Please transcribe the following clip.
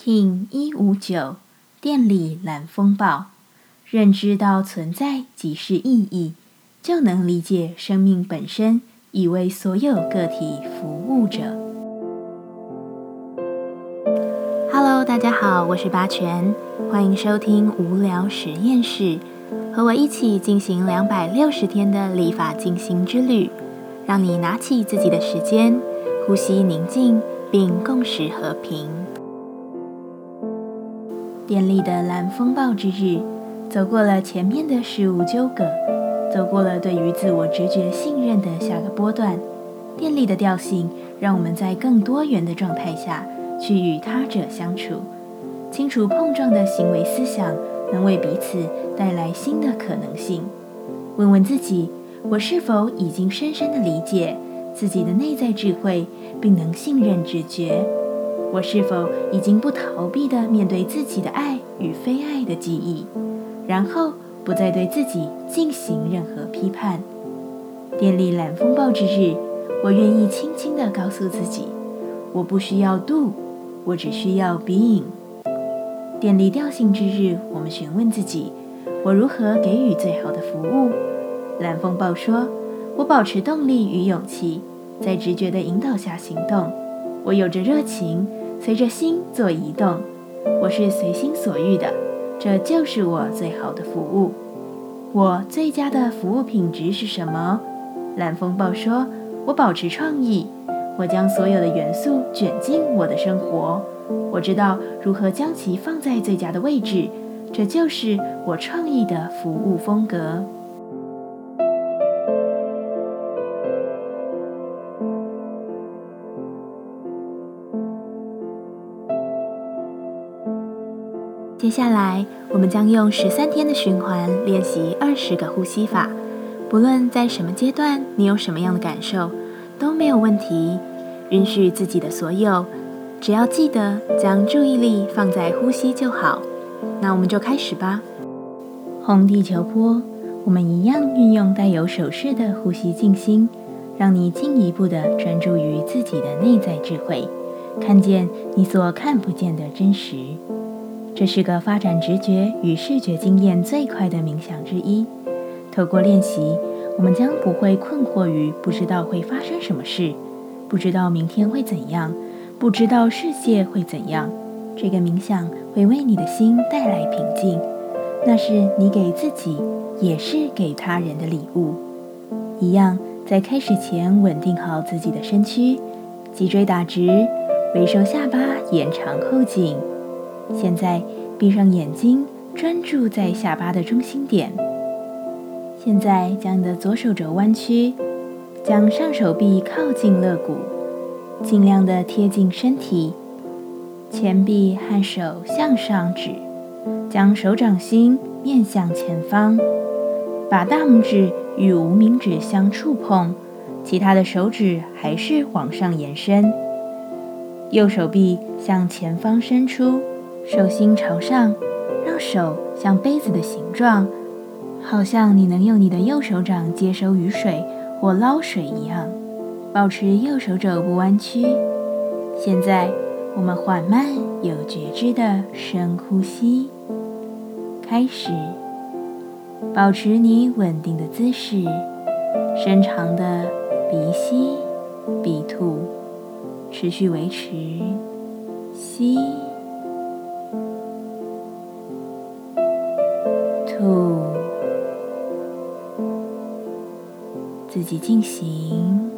King 一五九电力蓝风暴，认知到存在即是意义，就能理解生命本身已为所有个体服务着。Hello，大家好，我是八全，欢迎收听无聊实验室，和我一起进行两百六十天的立法进行之旅，让你拿起自己的时间，呼吸宁静，并共识和平。电力的蓝风暴之日，走过了前面的事物纠葛，走过了对于自我直觉信任的下个波段。电力的调性，让我们在更多元的状态下去与他者相处。清楚碰撞的行为思想，能为彼此带来新的可能性。问问自己，我是否已经深深的理解自己的内在智慧，并能信任直觉？我是否已经不逃避地面对自己的爱与非爱的记忆，然后不再对自己进行任何批判？电力蓝风暴之日，我愿意轻轻地告诉自己，我不需要 do，我只需要 being。电力调性之日，我们询问自己，我如何给予最好的服务？蓝风暴说，我保持动力与勇气，在直觉的引导下行动。我有着热情。随着心做移动，我是随心所欲的，这就是我最好的服务。我最佳的服务品质是什么？蓝风暴说：“我保持创意，我将所有的元素卷进我的生活。我知道如何将其放在最佳的位置，这就是我创意的服务风格。”接下来，我们将用十三天的循环练习二十个呼吸法。不论在什么阶段，你有什么样的感受，都没有问题。允许自己的所有，只要记得将注意力放在呼吸就好。那我们就开始吧。红地球波，我们一样运用带有手势的呼吸静心，让你进一步的专注于自己的内在智慧，看见你所看不见的真实。这是个发展直觉与视觉经验最快的冥想之一。透过练习，我们将不会困惑于不知道会发生什么事，不知道明天会怎样，不知道世界会怎样。这个冥想会为你的心带来平静，那是你给自己，也是给他人的礼物。一样，在开始前稳定好自己的身躯，脊椎打直，微收下巴，延长后颈。现在闭上眼睛，专注在下巴的中心点。现在将你的左手肘弯曲，将上手臂靠近肋骨，尽量的贴近身体。前臂和手向上指，将手掌心面向前方，把大拇指与无名指相触碰，其他的手指还是往上延伸。右手臂向前方伸出。手心朝上，让手像杯子的形状，好像你能用你的右手掌接收雨水或捞水一样。保持右手肘不弯曲。现在，我们缓慢有觉知的深呼吸。开始，保持你稳定的姿势，深长的鼻吸鼻吐，持续维持吸。自己进行。